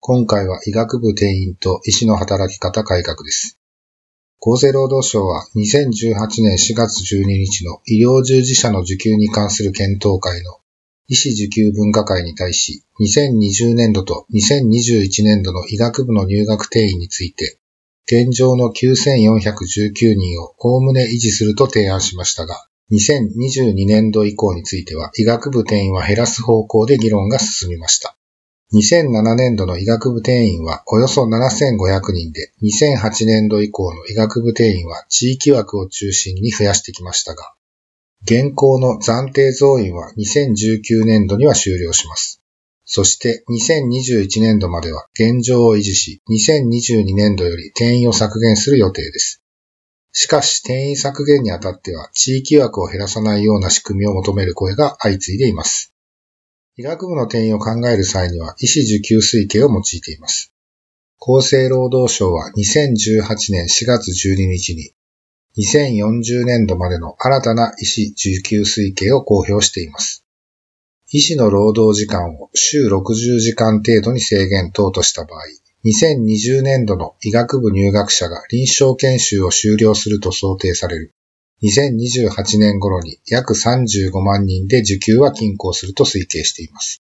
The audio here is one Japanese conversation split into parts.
今回は医学部定員と医師の働き方改革です。厚生労働省は2018年4月12日の医療従事者の受給に関する検討会の医師受給分科会に対し、2020年度と2021年度の医学部の入学定員について、現状の9419人をおおむね維持すると提案しましたが、2022年度以降については医学部定員は減らす方向で議論が進みました。2007年度の医学部定員はおよそ7500人で、2008年度以降の医学部定員は地域枠を中心に増やしてきましたが、現行の暫定増員は2019年度には終了します。そして2021年度までは現状を維持し、2022年度より定員を削減する予定です。しかし、定員削減にあたっては、地域枠を減らさないような仕組みを求める声が相次いでいます。医学部の定員を考える際には、医師受給推計を用いています。厚生労働省は2018年4月12日に、2040年度までの新たな医師受給推計を公表しています。医師の労働時間を週60時間程度に制限等とした場合、2020年度の医学部入学者が臨床研修を終了すると想定される。2028年頃に約35万人で受給は均衡すると推計しています。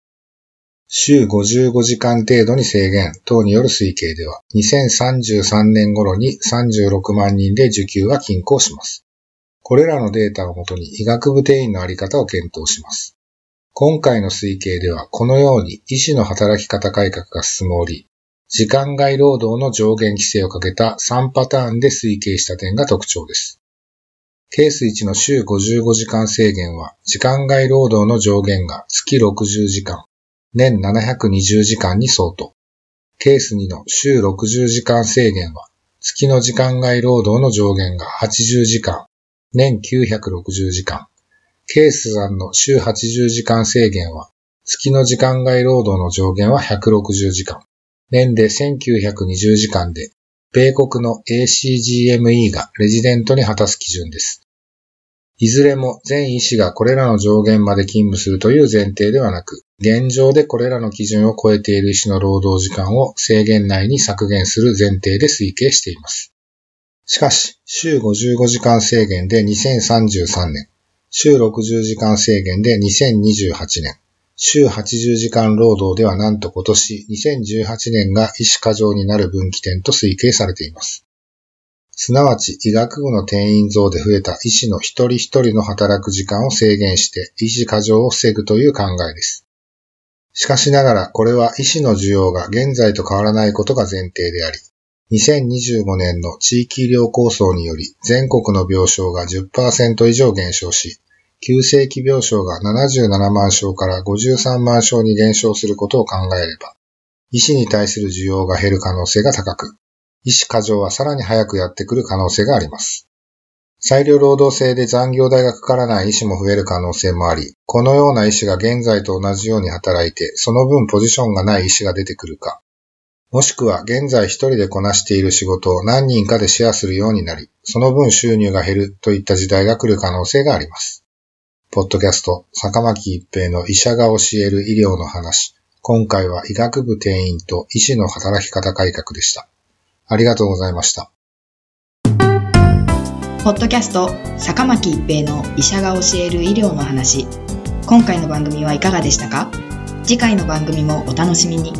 週55時間程度に制限等による推計では、2033年頃に36万人で受給は均衡します。これらのデータをもとに医学部定員のあり方を検討します。今回の推計では、このように医師の働き方改革が進む折、時間外労働の上限規制をかけた3パターンで推計した点が特徴です。ケース1の週55時間制限は、時間外労働の上限が月60時間、年720時間に相当。ケース2の週60時間制限は、月の時間外労働の上限が80時間、年960時間。ケース3の週80時間制限は、月の時間外労働の上限は160時間。年で1920時間で、米国の ACGME がレジデントに果たす基準です。いずれも全医師がこれらの上限まで勤務するという前提ではなく、現状でこれらの基準を超えている医師の労働時間を制限内に削減する前提で推計しています。しかし、週55時間制限で2033年、週60時間制限で2028年、週80時間労働ではなんと今年2018年が医師過剰になる分岐点と推計されています。すなわち医学部の定員増で増えた医師の一人一人の働く時間を制限して医師過剰を防ぐという考えです。しかしながらこれは医師の需要が現在と変わらないことが前提であり、2025年の地域医療構想により全国の病床が10%以上減少し、急性期病床が77万床から53万床に減少することを考えれば、医師に対する需要が減る可能性が高く、医師過剰はさらに早くやってくる可能性があります。裁量労働制で残業代がかからない医師も増える可能性もあり、このような医師が現在と同じように働いて、その分ポジションがない医師が出てくるか、もしくは現在一人でこなしている仕事を何人かでシェアするようになり、その分収入が減るといった時代が来る可能性があります。ポッドキャスト、坂巻一平の医者が教える医療の話。今回は医学部定員と医師の働き方改革でした。ありがとうございました。ポッドキャスト坂巻一平の医者が教える医療の話。今回の番組はいかがでしたか？次回の番組もお楽しみに。